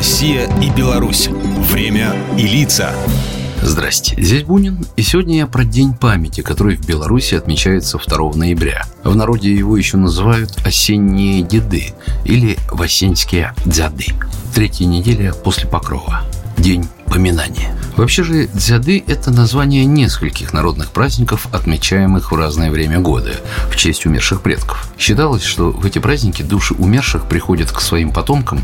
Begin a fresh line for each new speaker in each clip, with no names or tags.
Россия и Беларусь. Время и лица.
Здрасте, здесь Бунин, и сегодня я про День памяти, который в Беларуси отмечается 2 ноября. В народе его еще называют «осенние деды» или «васенские дзяды». Третья неделя после Покрова. День поминания. Вообще же дзяды – это название нескольких народных праздников, отмечаемых в разное время года в честь умерших предков. Считалось, что в эти праздники души умерших приходят к своим потомкам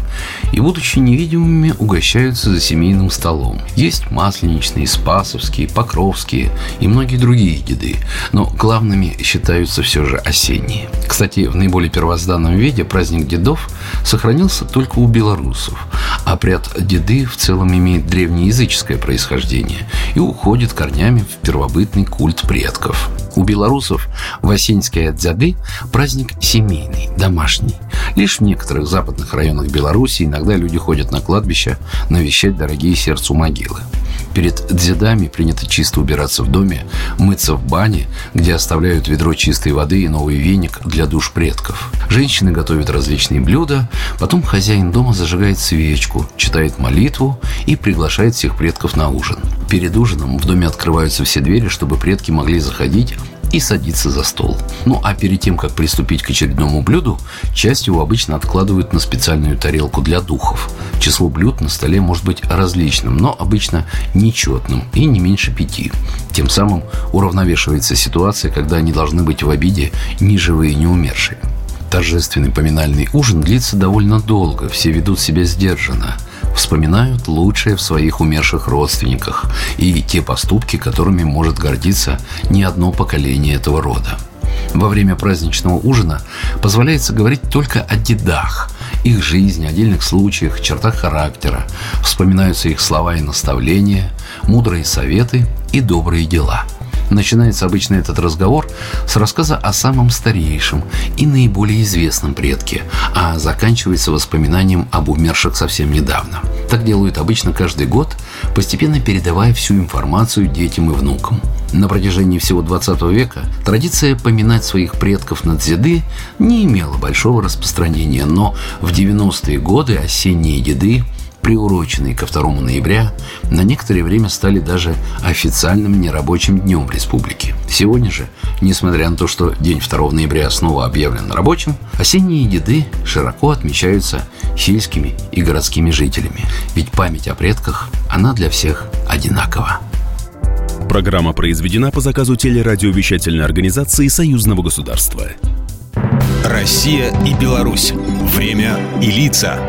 и, будучи невидимыми, угощаются за семейным столом. Есть масленичные, спасовские, покровские и многие другие деды, но главными считаются все же осенние. Кстати, в наиболее первозданном виде праздник дедов сохранился только у белорусов, обряд деды в целом имеет древнеязыческое происхождение и уходит корнями в первобытный культ предков. У белорусов Васеньские дзяды – праздник семейный, домашний. Лишь в некоторых западных районах Беларуси иногда люди ходят на кладбище навещать дорогие сердцу могилы. Перед дзедами принято чисто убираться в доме, мыться в бане, где оставляют ведро чистой воды и новый веник для душ предков. Женщины готовят различные блюда, потом хозяин дома зажигает свечку, читает молитву и приглашает всех предков на ужин. Перед ужином в доме открываются все двери, чтобы предки могли заходить и садиться за стол. Ну а перед тем, как приступить к очередному блюду, часть его обычно откладывают на специальную тарелку для духов. Число блюд на столе может быть различным, но обычно нечетным и не меньше пяти. Тем самым уравновешивается ситуация, когда они должны быть в обиде ни живые, ни умершие. Торжественный поминальный ужин длится довольно долго, все ведут себя сдержанно вспоминают лучшее в своих умерших родственниках и те поступки, которыми может гордиться не одно поколение этого рода. Во время праздничного ужина позволяется говорить только о дедах, их жизни, отдельных случаях, чертах характера. Вспоминаются их слова и наставления, мудрые советы и добрые дела – Начинается обычно этот разговор с рассказа о самом старейшем и наиболее известном предке, а заканчивается воспоминанием об умерших совсем недавно. Так делают обычно каждый год, постепенно передавая всю информацию детям и внукам. На протяжении всего 20 века традиция поминать своих предков на дзеды не имела большого распространения, но в 90-е годы осенние деды приуроченные ко 2 ноября, на некоторое время стали даже официальным нерабочим днем республики. Сегодня же, несмотря на то, что день 2 ноября снова объявлен рабочим, осенние деды широко отмечаются сельскими и городскими жителями. Ведь память о предках, она для всех одинакова.
Программа произведена по заказу телерадиовещательной организации Союзного государства. Россия и Беларусь. Время и лица.